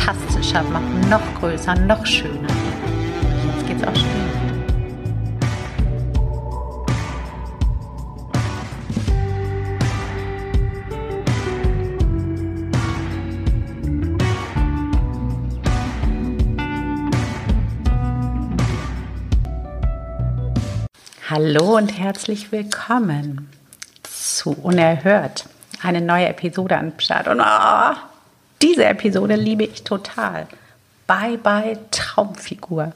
fantastischer machen, noch größer, noch schöner. Jetzt geht's auch schon. Hallo und herzlich willkommen zu Unerhört. Eine neue Episode am Start. Und oh, diese Episode liebe ich total. Bye bye Traumfigur.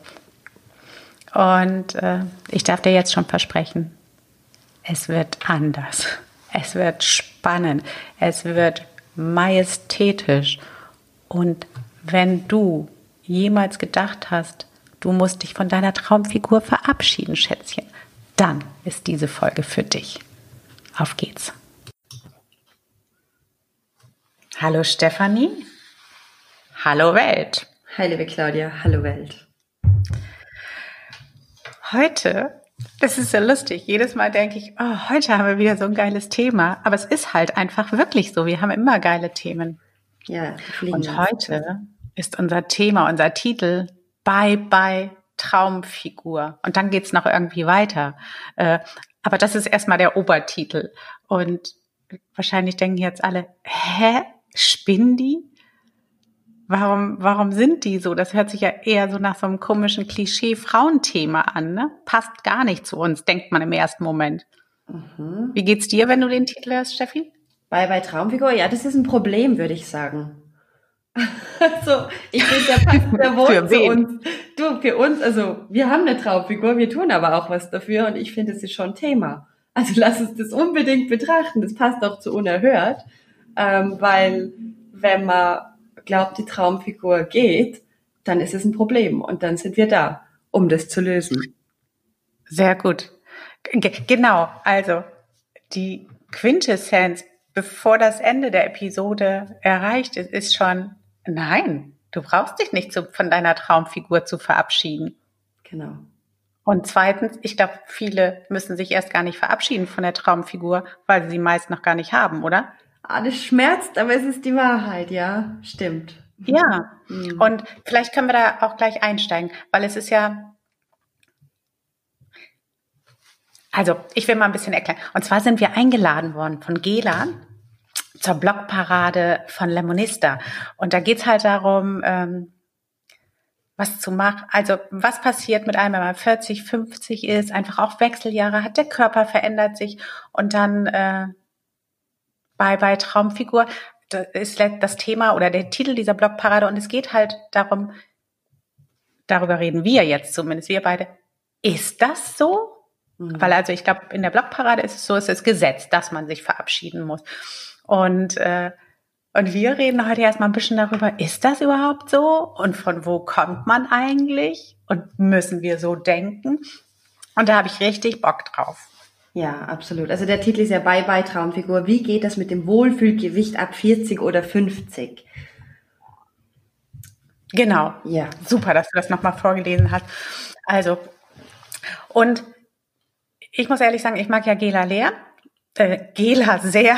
Und äh, ich darf dir jetzt schon versprechen, es wird anders. Es wird spannend. Es wird majestätisch. Und wenn du jemals gedacht hast, du musst dich von deiner Traumfigur verabschieden, Schätzchen, dann ist diese Folge für dich. Auf geht's. Hallo Stefanie. Hallo Welt. Hi liebe Claudia. Hallo Welt. Heute, das ist so lustig. Jedes Mal denke ich, oh, heute haben wir wieder so ein geiles Thema. Aber es ist halt einfach wirklich so. Wir haben immer geile Themen. Ja. Und heute ist unser Thema, unser Titel Bye Bye Traumfigur. Und dann geht's noch irgendwie weiter. Äh, aber das ist erstmal der Obertitel. Und wahrscheinlich denken jetzt alle, hä? Spinnen die? Warum, warum sind die so? Das hört sich ja eher so nach so einem komischen Klischee-Frauenthema an, ne? Passt gar nicht zu uns, denkt man im ersten Moment. Mhm. Wie geht's dir, wenn du den Titel hörst, Steffi? Bei, bei Traumfigur, ja, das ist ein Problem, würde ich sagen. also, ich finde, der passt sehr wohl zu uns. Du, für uns, also, wir haben eine Traumfigur, wir tun aber auch was dafür und ich finde, es ist schon Thema. Also, lass uns das unbedingt betrachten. Das passt auch zu unerhört, ähm, weil, wenn man glaubt, die Traumfigur geht, dann ist es ein Problem und dann sind wir da, um das zu lösen. Sehr gut. G genau, also, die Quintessenz, bevor das Ende der Episode erreicht ist, ist schon, Nein, du brauchst dich nicht zu, von deiner Traumfigur zu verabschieden. Genau. Und zweitens, ich glaube, viele müssen sich erst gar nicht verabschieden von der Traumfigur, weil sie sie meist noch gar nicht haben, oder? Alles schmerzt, aber es ist die Wahrheit, ja, stimmt. Ja, mhm. und vielleicht können wir da auch gleich einsteigen, weil es ist ja, also ich will mal ein bisschen erklären. Und zwar sind wir eingeladen worden von Gela zur Blogparade von Lemonista. Und da geht's halt darum, ähm, was zu machen. Also was passiert mit einem, wenn man 40, 50 ist, einfach auch Wechseljahre hat, der Körper verändert sich und dann äh, bei, bei Traumfigur das ist das Thema oder der Titel dieser Blogparade und es geht halt darum, darüber reden wir jetzt zumindest, wir beide. Ist das so? Mhm. Weil also ich glaube, in der Blogparade ist es so, es ist Gesetz, dass man sich verabschieden muss. Und, äh, und wir reden heute erstmal ein bisschen darüber, ist das überhaupt so? Und von wo kommt man eigentlich? Und müssen wir so denken? Und da habe ich richtig Bock drauf. Ja, absolut. Also der Titel ist ja Bye Bye Traumfigur. Wie geht das mit dem Wohlfühlgewicht ab 40 oder 50? Genau. Ja. Super, dass du das nochmal vorgelesen hast. Also, und ich muss ehrlich sagen, ich mag ja Gela Lehr äh, Gela sehr.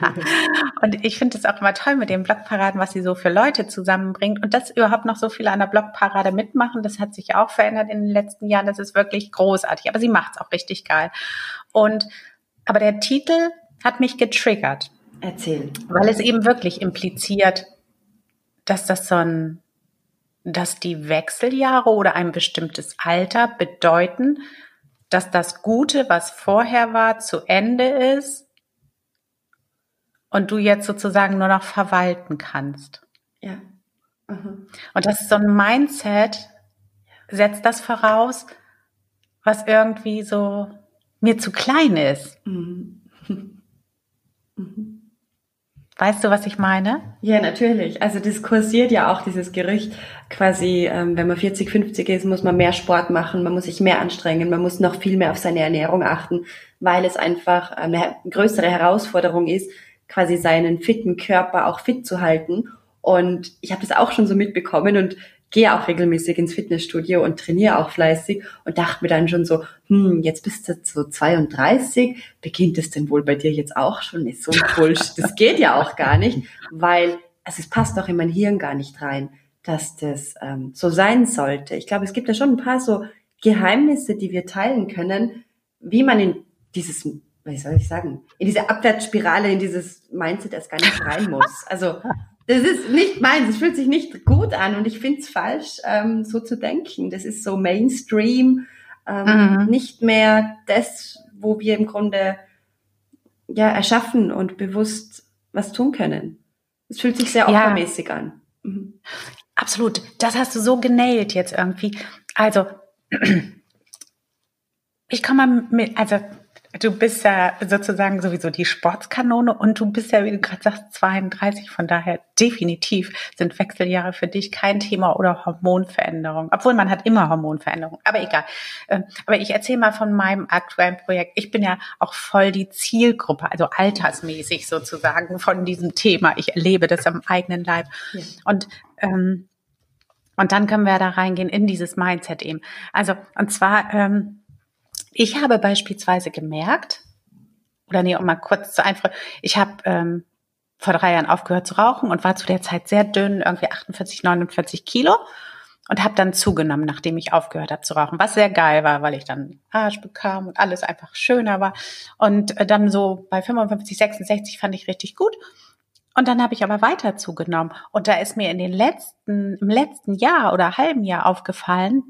und ich finde es auch immer toll mit den Blogparaden, was sie so für Leute zusammenbringt. Und dass überhaupt noch so viele an der Blogparade mitmachen, das hat sich auch verändert in den letzten Jahren. Das ist wirklich großartig. Aber sie macht es auch richtig geil. Und aber der Titel hat mich getriggert. Erzähl. Weil es eben wirklich impliziert, dass das so ein, dass die Wechseljahre oder ein bestimmtes Alter bedeuten, dass das Gute, was vorher war, zu Ende ist und du jetzt sozusagen nur noch verwalten kannst. Ja. Mhm. Und das ist so ein Mindset, setzt das voraus, was irgendwie so mir zu klein ist. Mhm. Mhm. Weißt du, was ich meine? Ja, natürlich. Also das kursiert ja auch dieses Gerücht, quasi, ähm, wenn man 40, 50 ist, muss man mehr Sport machen, man muss sich mehr anstrengen, man muss noch viel mehr auf seine Ernährung achten, weil es einfach eine größere Herausforderung ist, quasi seinen fitten Körper auch fit zu halten. Und ich habe das auch schon so mitbekommen und gehe auch regelmäßig ins Fitnessstudio und trainiere auch fleißig und dachte mir dann schon so, hm, jetzt bist du so 32, beginnt es denn wohl bei dir jetzt auch schon? Nicht so ein Bullshit. Das geht ja auch gar nicht, weil also es passt doch in mein Hirn gar nicht rein, dass das ähm, so sein sollte. Ich glaube, es gibt ja schon ein paar so Geheimnisse, die wir teilen können, wie man in dieses, wie soll ich sagen, in diese Abwärtsspirale, in dieses Mindset erst gar nicht rein muss. Also das ist nicht meins, es fühlt sich nicht gut an und ich finde es falsch, ähm, so zu denken. Das ist so Mainstream, ähm, mhm. nicht mehr das, wo wir im Grunde ja erschaffen und bewusst was tun können. Es fühlt sich sehr opfermäßig ja. an. Mhm. Absolut, das hast du so genäht jetzt irgendwie. Also ich komme mit, also Du bist ja sozusagen sowieso die Sportskanone und du bist ja, wie du gerade sagst, 32. Von daher definitiv sind Wechseljahre für dich kein Thema oder Hormonveränderung. Obwohl man hat immer Hormonveränderungen. Aber egal. Ähm, aber ich erzähle mal von meinem aktuellen Projekt. Ich bin ja auch voll die Zielgruppe, also altersmäßig sozusagen von diesem Thema. Ich erlebe das am eigenen Leib. Ja. Und ähm, und dann können wir da reingehen in dieses Mindset eben. Also, und zwar, ähm, ich habe beispielsweise gemerkt, oder nee, um mal kurz zu einfach, ich habe ähm, vor drei Jahren aufgehört zu rauchen und war zu der Zeit sehr dünn, irgendwie 48, 49 Kilo und habe dann zugenommen, nachdem ich aufgehört habe zu rauchen, was sehr geil war, weil ich dann Arsch bekam und alles einfach schöner war. Und äh, dann so bei 55, 66 fand ich richtig gut. Und dann habe ich aber weiter zugenommen. Und da ist mir in den letzten, im letzten Jahr oder halben Jahr aufgefallen,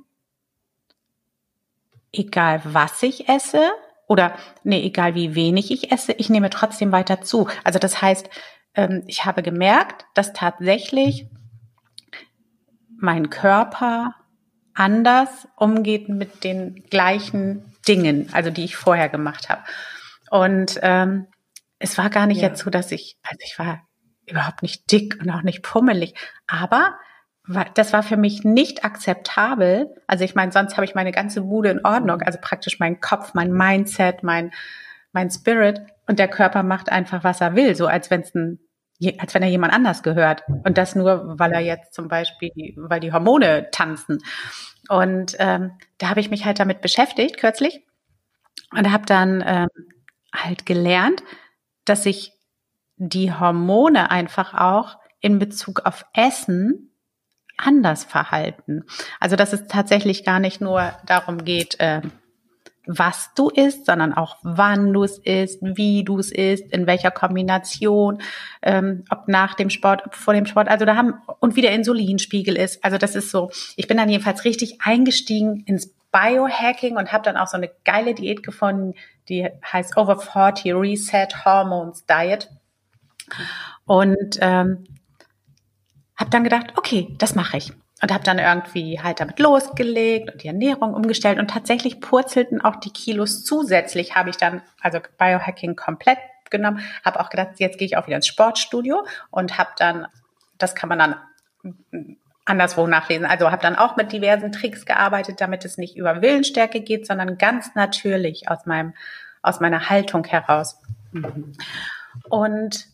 egal was ich esse oder nee, egal wie wenig ich esse, ich nehme trotzdem weiter zu. Also das heißt, ähm, ich habe gemerkt, dass tatsächlich mein Körper anders umgeht mit den gleichen Dingen, also die ich vorher gemacht habe. Und ähm, es war gar nicht ja. jetzt so, dass ich, also ich war überhaupt nicht dick und auch nicht pummelig, aber das war für mich nicht akzeptabel. Also ich meine, sonst habe ich meine ganze Bude in Ordnung, also praktisch mein Kopf, mein Mindset, mein mein Spirit und der Körper macht einfach, was er will, so als wenn es ein als wenn er jemand anders gehört. Und das nur, weil er jetzt zum Beispiel, weil die Hormone tanzen. Und ähm, da habe ich mich halt damit beschäftigt kürzlich und habe dann ähm, halt gelernt, dass sich die Hormone einfach auch in Bezug auf Essen anders verhalten. Also dass es tatsächlich gar nicht nur darum geht, äh, was du isst, sondern auch wann du es isst, wie du es isst, in welcher Kombination, ähm, ob nach dem Sport, ob vor dem Sport, also da haben und wie der Insulinspiegel ist. Also das ist so, ich bin dann jedenfalls richtig eingestiegen ins Biohacking und habe dann auch so eine geile Diät gefunden, die heißt Over 40 Reset Hormones Diet. Und ähm, habe dann gedacht, okay, das mache ich. Und habe dann irgendwie halt damit losgelegt und die Ernährung umgestellt und tatsächlich purzelten auch die Kilos zusätzlich, habe ich dann, also Biohacking komplett genommen, habe auch gedacht, jetzt gehe ich auch wieder ins Sportstudio und habe dann, das kann man dann anderswo nachlesen, also habe dann auch mit diversen Tricks gearbeitet, damit es nicht über Willensstärke geht, sondern ganz natürlich aus meinem, aus meiner Haltung heraus. Mhm. Und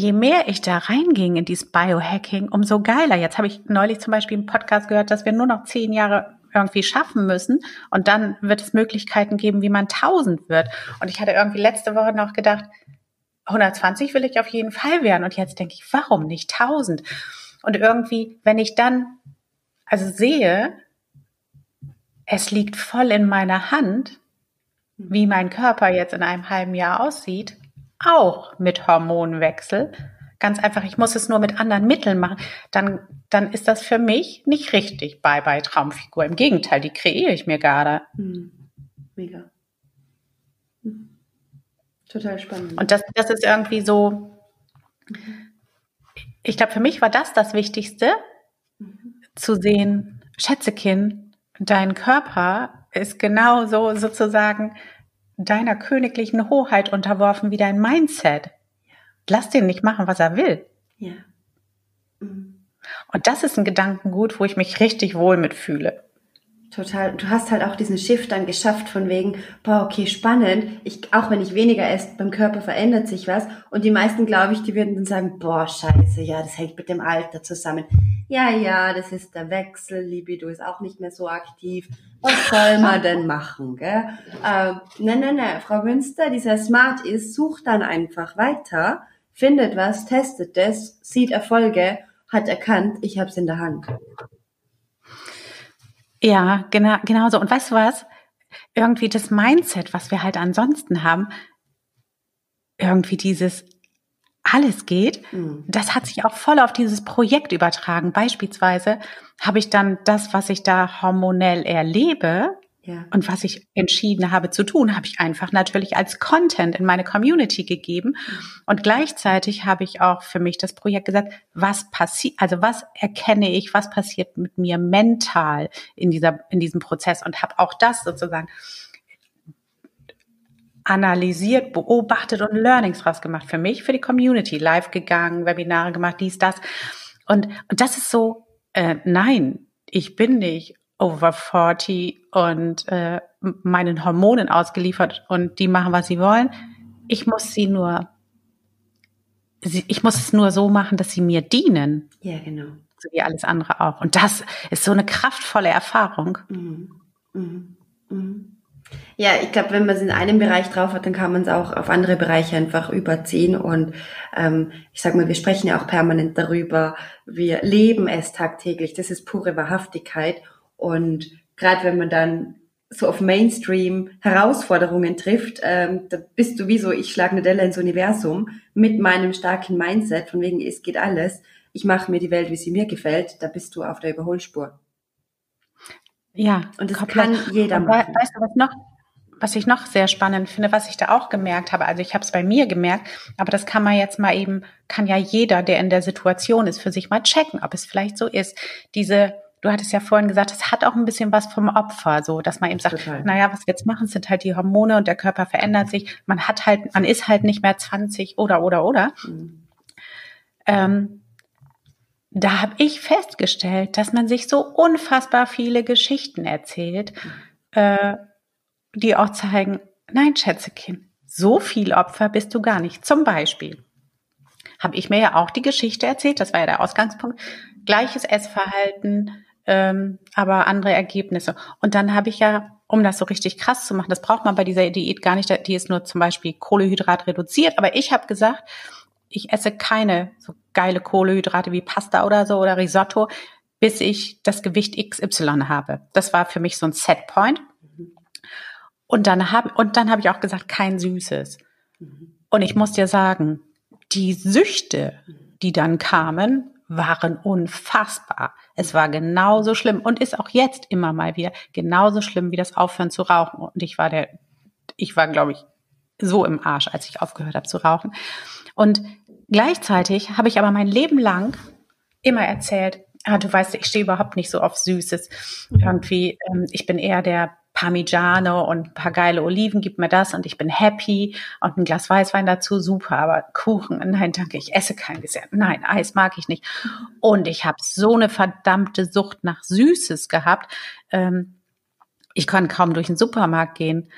je mehr ich da reinging in dieses Biohacking, umso geiler. Jetzt habe ich neulich zum Beispiel im Podcast gehört, dass wir nur noch zehn Jahre irgendwie schaffen müssen und dann wird es Möglichkeiten geben, wie man tausend wird. Und ich hatte irgendwie letzte Woche noch gedacht, 120 will ich auf jeden Fall werden. Und jetzt denke ich, warum nicht tausend? Und irgendwie, wenn ich dann also sehe, es liegt voll in meiner Hand, wie mein Körper jetzt in einem halben Jahr aussieht, auch mit Hormonwechsel. Ganz einfach, ich muss es nur mit anderen Mitteln machen. Dann, dann ist das für mich nicht richtig bei bei Traumfigur. Im Gegenteil, die kreiere ich mir gerade. Hm. Mega. Hm. Total spannend. Und das, das ist irgendwie so, ich glaube, für mich war das das Wichtigste, mhm. zu sehen, Schätzekin, dein Körper ist genauso sozusagen deiner königlichen Hoheit unterworfen wie dein Mindset. lass den nicht machen, was er will. Ja. Mhm. Und das ist ein Gedankengut, wo ich mich richtig wohl mitfühle. Total. Du hast halt auch diesen Shift dann geschafft von wegen, boah, okay, spannend. Ich, auch wenn ich weniger esse, beim Körper verändert sich was. Und die meisten, glaube ich, die würden dann sagen, boah, scheiße, ja, das hängt mit dem Alter zusammen. Ja, ja, das ist der Wechsel. Libido ist auch nicht mehr so aktiv. Was soll man denn machen, gell? Ähm, nein, nein, nein. Frau Münster, dieser Smart ist, sucht dann einfach weiter, findet was, testet das, sieht Erfolge, hat erkannt, ich hab's in der Hand. Ja, genau, genau so. Und weißt du was? Irgendwie das Mindset, was wir halt ansonsten haben, irgendwie dieses alles geht, mhm. das hat sich auch voll auf dieses Projekt übertragen. Beispielsweise habe ich dann das, was ich da hormonell erlebe, Und was ich entschieden habe zu tun, habe ich einfach natürlich als Content in meine Community gegeben. Und gleichzeitig habe ich auch für mich das Projekt gesagt, was passiert, also was erkenne ich, was passiert mit mir mental in dieser, in diesem Prozess und habe auch das sozusagen analysiert, beobachtet und Learnings draus gemacht für mich, für die Community, live gegangen, Webinare gemacht, dies, das. Und, und das ist so, äh, nein, ich bin nicht over 40 und äh, meinen Hormonen ausgeliefert und die machen, was sie wollen. Ich muss sie nur, ich muss es nur so machen, dass sie mir dienen. Ja, genau. So wie alles andere auch. Und das ist so eine kraftvolle Erfahrung. Mhm. Mhm. Mhm. Ja, ich glaube, wenn man es in einem Bereich drauf hat, dann kann man es auch auf andere Bereiche einfach überziehen. Und ähm, ich sag mal, wir sprechen ja auch permanent darüber. Wir leben es tagtäglich. Das ist pure Wahrhaftigkeit. Und gerade wenn man dann so auf Mainstream Herausforderungen trifft, ähm, da bist du wie so, ich schlage eine Delle ins Universum mit meinem starken Mindset, von wegen, es geht alles, ich mache mir die Welt, wie sie mir gefällt, da bist du auf der Überholspur. Ja. Und das komplett. kann jeder machen. Weißt du, was noch, was ich noch sehr spannend finde, was ich da auch gemerkt habe, also ich habe es bei mir gemerkt, aber das kann man jetzt mal eben, kann ja jeder, der in der Situation ist, für sich mal checken, ob es vielleicht so ist. Diese du hattest ja vorhin gesagt, es hat auch ein bisschen was vom Opfer, so, dass man eben sagt, Total. naja, was wir jetzt machen, sind halt die Hormone und der Körper verändert sich. Man hat halt, man ist halt nicht mehr 20 oder, oder, oder. Mhm. Ähm, da habe ich festgestellt, dass man sich so unfassbar viele Geschichten erzählt, mhm. äh, die auch zeigen, nein, Schätzekind, so viel Opfer bist du gar nicht. Zum Beispiel habe ich mir ja auch die Geschichte erzählt, das war ja der Ausgangspunkt, gleiches Essverhalten, ähm, aber andere Ergebnisse. Und dann habe ich ja, um das so richtig krass zu machen, das braucht man bei dieser Diät gar nicht, die ist nur zum Beispiel Kohlehydrat reduziert, aber ich habe gesagt, ich esse keine so geile Kohlehydrate wie Pasta oder so oder Risotto, bis ich das Gewicht XY habe. Das war für mich so ein Setpoint. Und dann habe und dann habe ich auch gesagt, kein Süßes. Und ich muss dir sagen, die Süchte, die dann kamen, waren unfassbar. Es war genauso schlimm und ist auch jetzt immer mal wieder genauso schlimm wie das Aufhören zu rauchen. Und ich war der, ich war, glaube ich, so im Arsch, als ich aufgehört habe zu rauchen. Und gleichzeitig habe ich aber mein Leben lang immer erzählt, ah, du weißt, ich stehe überhaupt nicht so auf Süßes. Irgendwie, ähm, ich bin eher der Parmigiano und ein paar geile Oliven, gib mir das und ich bin happy und ein Glas Weißwein dazu, super, aber Kuchen, nein, danke, ich esse kein Dessert. Nein, Eis mag ich nicht. Und ich habe so eine verdammte Sucht nach Süßes gehabt. Ähm, ich konnte kaum durch den Supermarkt gehen.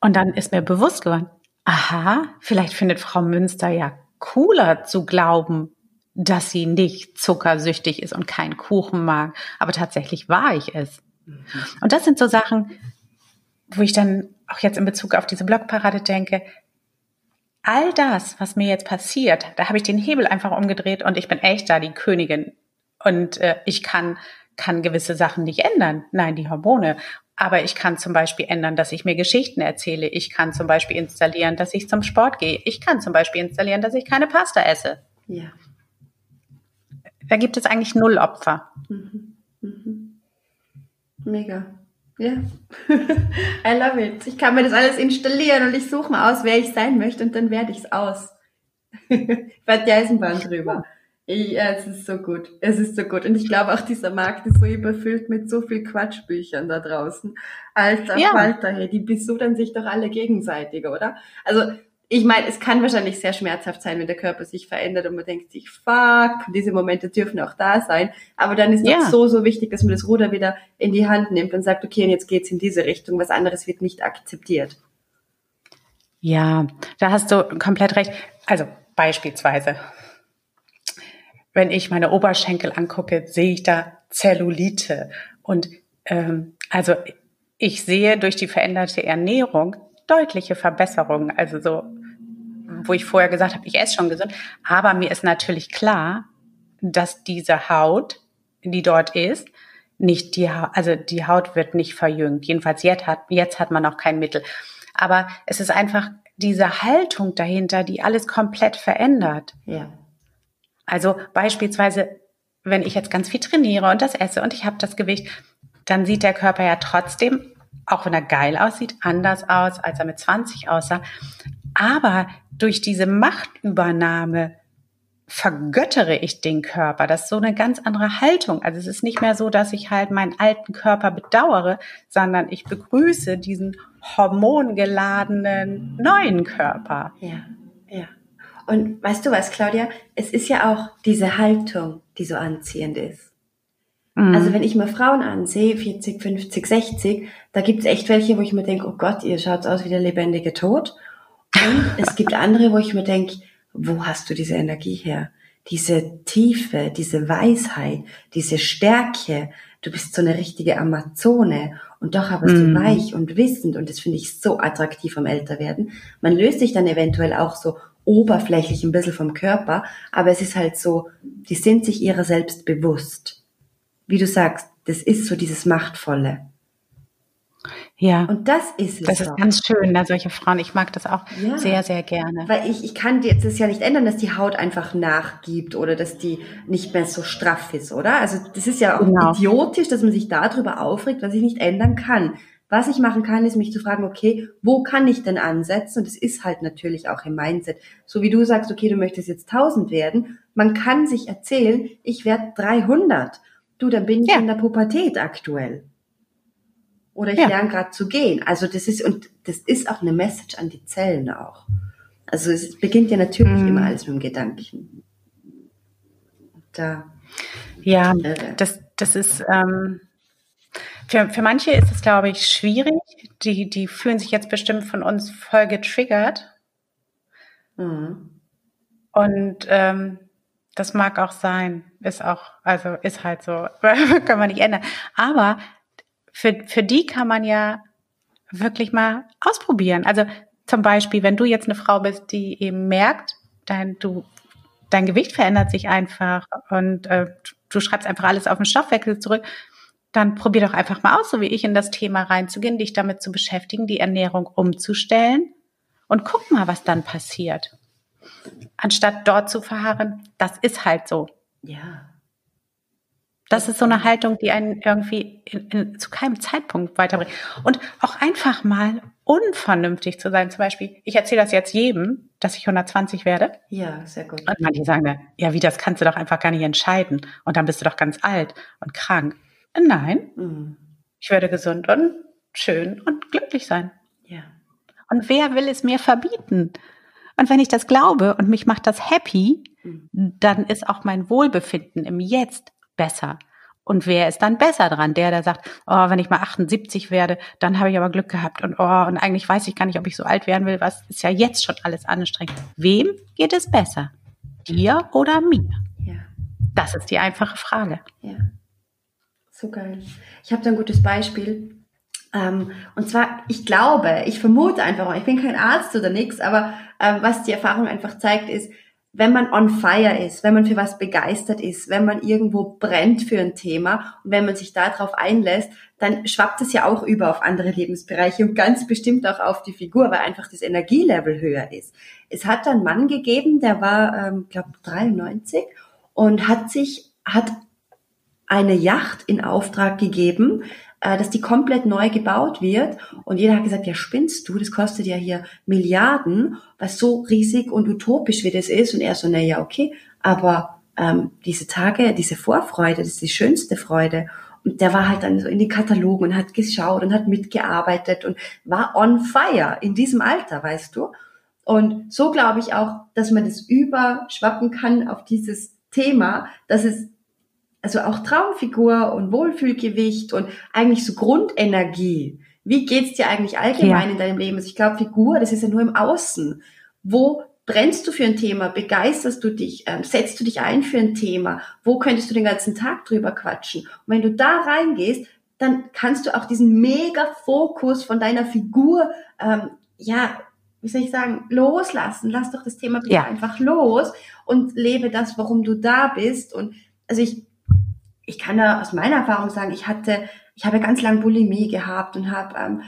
Und dann ist mir bewusst geworden, aha, vielleicht findet Frau Münster ja cooler zu glauben, dass sie nicht zuckersüchtig ist und keinen Kuchen mag. Aber tatsächlich war ich es. Und das sind so Sachen, wo ich dann auch jetzt in Bezug auf diese Blogparade denke, all das, was mir jetzt passiert, da habe ich den Hebel einfach umgedreht und ich bin echt da die Königin. Und äh, ich kann, kann gewisse Sachen nicht ändern. Nein, die Hormone. Aber ich kann zum Beispiel ändern, dass ich mir Geschichten erzähle. Ich kann zum Beispiel installieren, dass ich zum Sport gehe. Ich kann zum Beispiel installieren, dass ich keine Pasta esse. Ja. Da gibt es eigentlich null Opfer. Mhm. Mhm. Mega. Ja. I love it. Ich kann mir das alles installieren und ich suche mal aus, wer ich sein möchte und dann werde ich es aus. ich werde die Eisenbahn drüber. Ja, es ist so gut. Es ist so gut. Und ich glaube auch, dieser Markt ist so überfüllt mit so viel Quatschbüchern da draußen. Alter ja. Falter, hey, die besudern sich doch alle gegenseitig, oder? Also, ich meine, es kann wahrscheinlich sehr schmerzhaft sein, wenn der Körper sich verändert und man denkt sich, fuck, diese Momente dürfen auch da sein. Aber dann ist ja. so, so wichtig, dass man das Ruder wieder in die Hand nimmt und sagt, okay, und jetzt geht's in diese Richtung. Was anderes wird nicht akzeptiert. Ja, da hast du komplett recht. Also beispielsweise, wenn ich meine Oberschenkel angucke, sehe ich da Zellulite. Und ähm, also ich sehe durch die veränderte Ernährung deutliche Verbesserungen. Also so wo ich vorher gesagt habe, ich esse schon gesund. Aber mir ist natürlich klar, dass diese Haut, die dort ist, nicht die, also die Haut wird nicht verjüngt. Jedenfalls jetzt hat, jetzt hat man noch kein Mittel. Aber es ist einfach diese Haltung dahinter, die alles komplett verändert. Ja. Also beispielsweise, wenn ich jetzt ganz viel trainiere und das esse und ich habe das Gewicht, dann sieht der Körper ja trotzdem, auch wenn er geil aussieht, anders aus, als er mit 20 aussah. Aber durch diese Machtübernahme vergöttere ich den Körper. Das ist so eine ganz andere Haltung. Also es ist nicht mehr so, dass ich halt meinen alten Körper bedauere, sondern ich begrüße diesen hormongeladenen neuen Körper. Ja, ja. Und weißt du was, Claudia? Es ist ja auch diese Haltung, die so anziehend ist. Mhm. Also wenn ich mir Frauen ansehe, 40, 50, 60, da gibt es echt welche, wo ich mir denke, oh Gott, ihr schaut aus wie der lebendige Tod. Und es gibt andere, wo ich mir denke, wo hast du diese Energie her? Diese Tiefe, diese Weisheit, diese Stärke. Du bist so eine richtige Amazone und doch aber so mm. weich und wissend und das finde ich so attraktiv am Älterwerden. Man löst sich dann eventuell auch so oberflächlich ein bisschen vom Körper, aber es ist halt so, die sind sich ihrer selbst bewusst. Wie du sagst, das ist so dieses Machtvolle. Ja. Und das ist es. Das ist ganz schön, da solche Frauen. Ich mag das auch ja. sehr, sehr gerne. Weil ich, ich kann jetzt das ja nicht ändern, dass die Haut einfach nachgibt oder dass die nicht mehr so straff ist, oder? Also das ist ja auch genau. idiotisch, dass man sich darüber aufregt, was ich nicht ändern kann. Was ich machen kann, ist mich zu fragen, okay, wo kann ich denn ansetzen? Und das ist halt natürlich auch im Mindset. So wie du sagst, okay, du möchtest jetzt 1000 werden. Man kann sich erzählen, ich werde 300. Du, dann bin ich ja. in der Pubertät aktuell oder ich ja. lerne gerade zu gehen. Also das ist, und das ist auch eine Message an die Zellen auch. Also es beginnt ja natürlich mm. immer alles mit dem Gedanken. Da. Ja, das, das ist, ähm, für, für manche ist es, glaube ich, schwierig. Die, die fühlen sich jetzt bestimmt von uns voll getriggert. Mhm. Und ähm, das mag auch sein. Ist auch, also ist halt so. Können wir nicht ändern. Aber für, für die kann man ja wirklich mal ausprobieren. Also zum Beispiel, wenn du jetzt eine Frau bist, die eben merkt, dein, du, dein Gewicht verändert sich einfach und äh, du schreibst einfach alles auf den Stoffwechsel zurück, dann probier doch einfach mal aus, so wie ich, in das Thema reinzugehen, dich damit zu beschäftigen, die Ernährung umzustellen und guck mal, was dann passiert. Anstatt dort zu verharren, das ist halt so. Ja. Das ist so eine Haltung, die einen irgendwie in, in, zu keinem Zeitpunkt weiterbringt. Und auch einfach mal unvernünftig zu sein. Zum Beispiel, ich erzähle das jetzt jedem, dass ich 120 werde. Ja, sehr gut. Und manche sagen mir, ja, wie, das kannst du doch einfach gar nicht entscheiden. Und dann bist du doch ganz alt und krank. Nein, mhm. ich werde gesund und schön und glücklich sein. Ja. Und wer will es mir verbieten? Und wenn ich das glaube und mich macht das happy, mhm. dann ist auch mein Wohlbefinden im Jetzt besser. Und wer ist dann besser dran? Der, der sagt, oh, wenn ich mal 78 werde, dann habe ich aber Glück gehabt. Und oh, und eigentlich weiß ich gar nicht, ob ich so alt werden will. Was ist ja jetzt schon alles anstrengend. Wem geht es besser? Dir oder mir? Ja. Das ist die einfache Frage. Ja. So geil. Ich habe da ein gutes Beispiel. Ähm, und zwar, ich glaube, ich vermute einfach, ich bin kein Arzt oder nichts, aber ähm, was die Erfahrung einfach zeigt, ist, wenn man on fire ist, wenn man für was begeistert ist, wenn man irgendwo brennt für ein Thema und wenn man sich darauf einlässt, dann schwappt es ja auch über auf andere Lebensbereiche und ganz bestimmt auch auf die Figur, weil einfach das Energielevel höher ist. Es hat einen Mann gegeben, der war, ähm, glaube 93 und hat sich, hat eine Yacht in Auftrag gegeben, äh, dass die komplett neu gebaut wird. Und jeder hat gesagt, ja spinnst du, das kostet ja hier Milliarden, was so riesig und utopisch wie das ist. Und er so, na ja, okay, aber ähm, diese Tage, diese Vorfreude, das ist die schönste Freude. Und der war halt dann so in den Katalogen und hat geschaut und hat mitgearbeitet und war on fire in diesem Alter, weißt du. Und so glaube ich auch, dass man das überschwappen kann auf dieses Thema, dass es also auch Traumfigur und Wohlfühlgewicht und eigentlich so Grundenergie. Wie geht's dir eigentlich allgemein ja. in deinem Leben? Also ich glaube, Figur, das ist ja nur im Außen. Wo brennst du für ein Thema? Begeisterst du dich? Ähm, setzt du dich ein für ein Thema? Wo könntest du den ganzen Tag drüber quatschen? Und wenn du da reingehst, dann kannst du auch diesen mega Fokus von deiner Figur, ähm, ja, wie soll ich sagen, loslassen. Lass doch das Thema ja. einfach los und lebe das, warum du da bist. Und also ich, ich kann da aus meiner Erfahrung sagen, ich hatte, ich habe ganz lang Bulimie gehabt und habe ähm,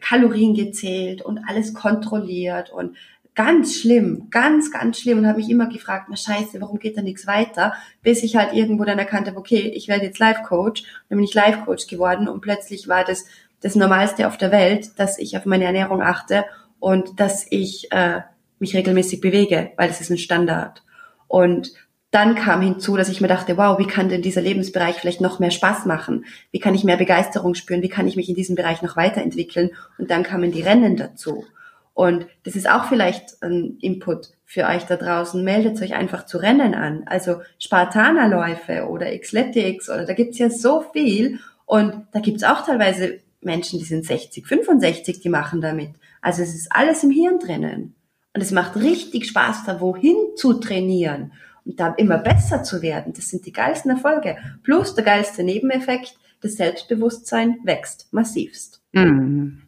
Kalorien gezählt und alles kontrolliert und ganz schlimm, ganz, ganz schlimm und habe mich immer gefragt, na scheiße, warum geht da nichts weiter? Bis ich halt irgendwo dann erkannt habe, okay, ich werde jetzt Life-Coach. Dann bin ich Life-Coach geworden und plötzlich war das das Normalste auf der Welt, dass ich auf meine Ernährung achte und dass ich äh, mich regelmäßig bewege, weil das ist ein Standard. Und dann kam hinzu, dass ich mir dachte, wow, wie kann denn dieser Lebensbereich vielleicht noch mehr Spaß machen? Wie kann ich mehr Begeisterung spüren? Wie kann ich mich in diesem Bereich noch weiterentwickeln? Und dann kamen die Rennen dazu. Und das ist auch vielleicht ein Input für euch da draußen. Meldet euch einfach zu Rennen an. Also Spartanerläufe oder Xletics oder da gibt's ja so viel. Und da gibt's auch teilweise Menschen, die sind 60, 65, die machen damit. Also es ist alles im Hirn drinnen. Und es macht richtig Spaß, da wohin zu trainieren und da immer besser zu werden. Das sind die geilsten Erfolge. Plus der geilste Nebeneffekt, das Selbstbewusstsein wächst massivst. Mm.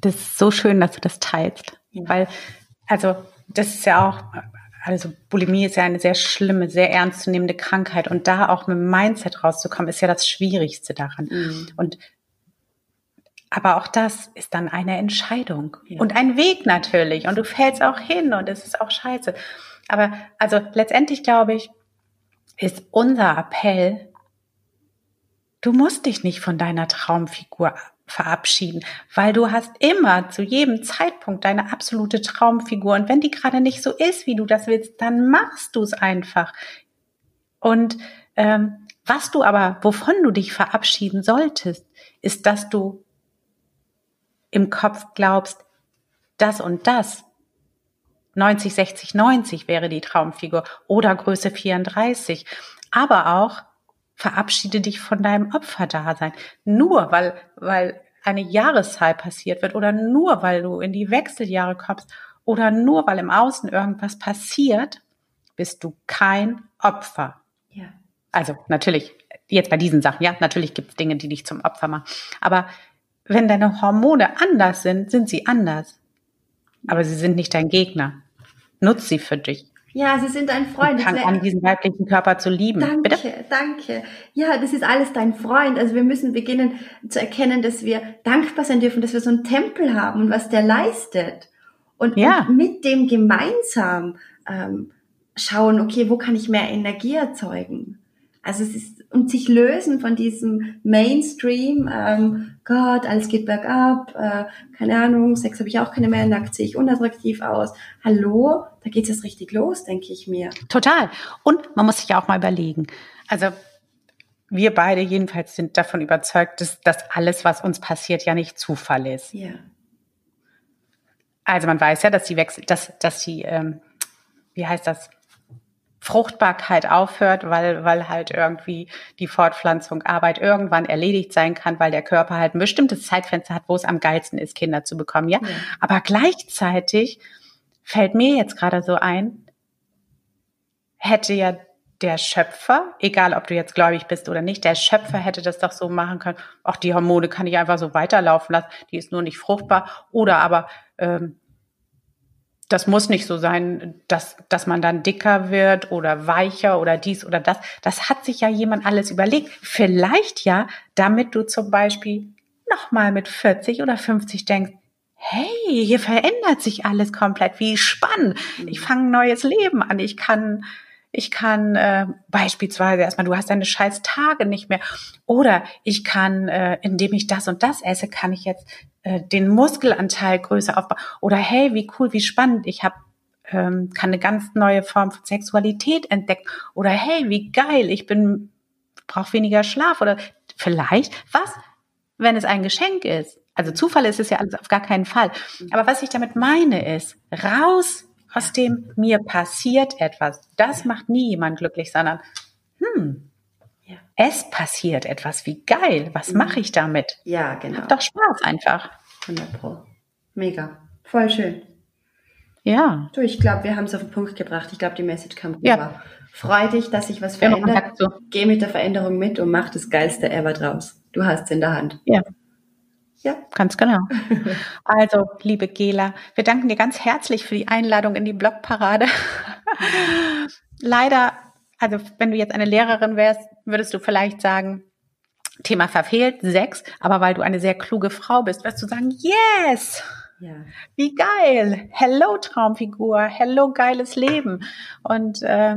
Das ist so schön, dass du das teilst. Ja. Weil, also, das ist ja auch, also Bulimie ist ja eine sehr schlimme, sehr ernstzunehmende Krankheit. Und da auch mit dem Mindset rauszukommen, ist ja das Schwierigste daran. Mhm. Und aber auch das ist dann eine Entscheidung ja. und ein Weg natürlich. Und du fällst auch hin und es ist auch scheiße. Aber also letztendlich glaube ich, ist unser Appell, du musst dich nicht von deiner Traumfigur verabschieden, weil du hast immer zu jedem Zeitpunkt deine absolute Traumfigur und wenn die gerade nicht so ist, wie du das willst, dann machst du es einfach. Und ähm, was du aber, wovon du dich verabschieden solltest, ist, dass du im Kopf glaubst, das und das 90, 60, 90 wäre die Traumfigur oder Größe 34. Aber auch verabschiede dich von deinem Opferdasein. Nur weil, weil eine Jahreszahl passiert wird oder nur weil du in die Wechseljahre kommst oder nur weil im Außen irgendwas passiert, bist du kein Opfer. Ja. Also natürlich, jetzt bei diesen Sachen, ja, natürlich gibt es Dinge, die dich zum Opfer machen. Aber wenn deine Hormone anders sind, sind sie anders. Aber sie sind nicht dein Gegner. Nutz sie für dich. Ja, sie sind dein Freund. Und fang an, diesen weiblichen Körper zu lieben. Danke, Bitte? danke. Ja, das ist alles dein Freund. Also wir müssen beginnen zu erkennen, dass wir dankbar sein dürfen, dass wir so einen Tempel haben und was der leistet. Und, ja. und mit dem gemeinsam ähm, schauen, okay, wo kann ich mehr Energie erzeugen? Also es ist und sich lösen von diesem Mainstream, ähm, Gott, alles geht bergab, äh, keine Ahnung, Sex habe ich auch keine mehr, nackt sehe ich unattraktiv aus. Hallo, da geht es richtig los, denke ich mir. Total. Und man muss sich ja auch mal überlegen. Also wir beide jedenfalls sind davon überzeugt, dass, dass alles, was uns passiert, ja nicht Zufall ist. Ja. Also man weiß ja, dass die Wechsel, dass, dass die, ähm, wie heißt das? Fruchtbarkeit aufhört, weil, weil halt irgendwie die Fortpflanzung Arbeit irgendwann erledigt sein kann, weil der Körper halt ein bestimmtes Zeitfenster hat, wo es am geilsten ist, Kinder zu bekommen, ja. ja. Aber gleichzeitig fällt mir jetzt gerade so ein, hätte ja der Schöpfer, egal ob du jetzt gläubig bist oder nicht, der Schöpfer hätte das doch so machen können, ach, die Hormone kann ich einfach so weiterlaufen lassen, die ist nur nicht fruchtbar. Oder aber ähm, das muss nicht so sein, dass, dass man dann dicker wird oder weicher oder dies oder das. Das hat sich ja jemand alles überlegt. Vielleicht ja, damit du zum Beispiel nochmal mit 40 oder 50 denkst, hey, hier verändert sich alles komplett. Wie spannend. Ich fange ein neues Leben an. Ich kann ich kann äh, beispielsweise erstmal, du hast deine scheiß Tage nicht mehr. Oder ich kann, äh, indem ich das und das esse, kann ich jetzt äh, den Muskelanteil größer aufbauen. Oder hey, wie cool, wie spannend, ich habe ähm, kann eine ganz neue Form von Sexualität entdecken. Oder hey, wie geil, ich bin brauche weniger Schlaf. Oder vielleicht, was, wenn es ein Geschenk ist? Also Zufall ist es ja alles auf gar keinen Fall. Aber was ich damit meine ist, raus aus dem mir passiert etwas. Das macht nie jemand glücklich, sondern hm, ja. es passiert etwas. Wie geil. Was mhm. mache ich damit? Ja, genau. Hab doch Spaß einfach. 100 Pro. Mega. Voll schön. Ja. Du, ich glaube, wir haben es auf den Punkt gebracht. Ich glaube, die Message kam rüber. Ja. Freu dich, dass sich was verändert. So. Geh mit der Veränderung mit und mach das Geilste ever draus. Du hast es in der Hand. Ja. Ja. Ganz genau. Also, liebe Gela, wir danken dir ganz herzlich für die Einladung in die Blogparade. Leider, also wenn du jetzt eine Lehrerin wärst, würdest du vielleicht sagen, Thema verfehlt, sechs, aber weil du eine sehr kluge Frau bist, wirst du sagen, yes! Ja. Wie geil! Hello Traumfigur, hello geiles Leben. Und äh,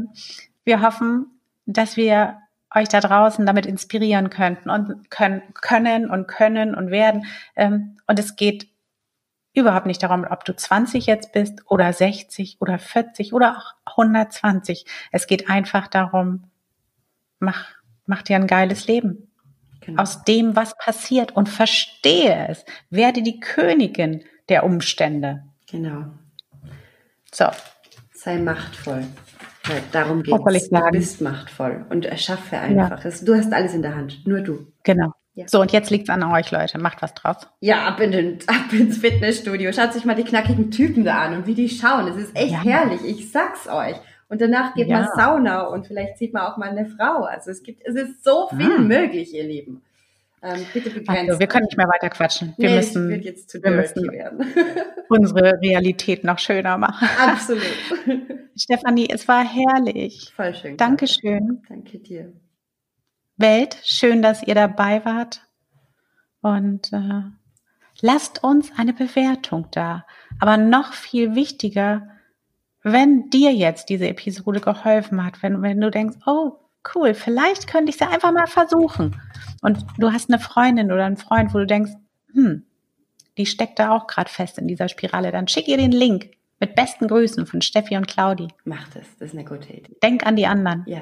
wir hoffen, dass wir euch da draußen damit inspirieren könnten und können, können und können und werden. Ähm, und es geht überhaupt nicht darum, ob du 20 jetzt bist oder 60 oder 40 oder auch 120. Es geht einfach darum, mach, mach dir ein geiles Leben. Genau. Aus dem, was passiert und verstehe es. Werde die Königin der Umstände. Genau. So. Sei machtvoll. Ja, darum geht es. Du bist machtvoll und erschaffe einfach. Ja. Du hast alles in der Hand. Nur du. Genau. Ja. So, und jetzt liegt's an euch, Leute. Macht was draus. Ja, ab, in ab ins Fitnessstudio. Schaut sich mal die knackigen Typen da an und wie die schauen. Es ist echt ja. herrlich. Ich sag's euch. Und danach geht ja. man Sauna und vielleicht sieht man auch mal eine Frau. Also es gibt, es ist so viel ah. möglich, ihr Lieben. Ähm, bitte begrenzt. Also, wir können nicht mehr weiter quatschen. Wir nee, müssen, wird jetzt zu wir müssen werden. unsere Realität noch schöner machen. Absolut. Stefanie, es war herrlich. Voll schön. Dankeschön. Danke dir. Welt, schön, dass ihr dabei wart. Und äh, lasst uns eine Bewertung da. Aber noch viel wichtiger, wenn dir jetzt diese Episode geholfen hat, wenn, wenn du denkst, oh, cool, vielleicht könnte ich es ja einfach mal versuchen. Und du hast eine Freundin oder einen Freund, wo du denkst, hm, die steckt da auch gerade fest in dieser Spirale, dann schick ihr den Link. Mit besten Grüßen von Steffi und Claudi. Mach das, das ist eine gute Idee. Denk an die anderen. Ja.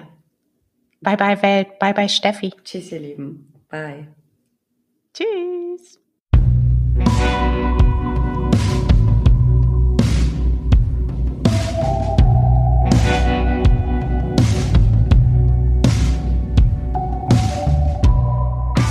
Bye bye Welt, bye bye Steffi. Tschüss, ihr Lieben. Bye. Tschüss.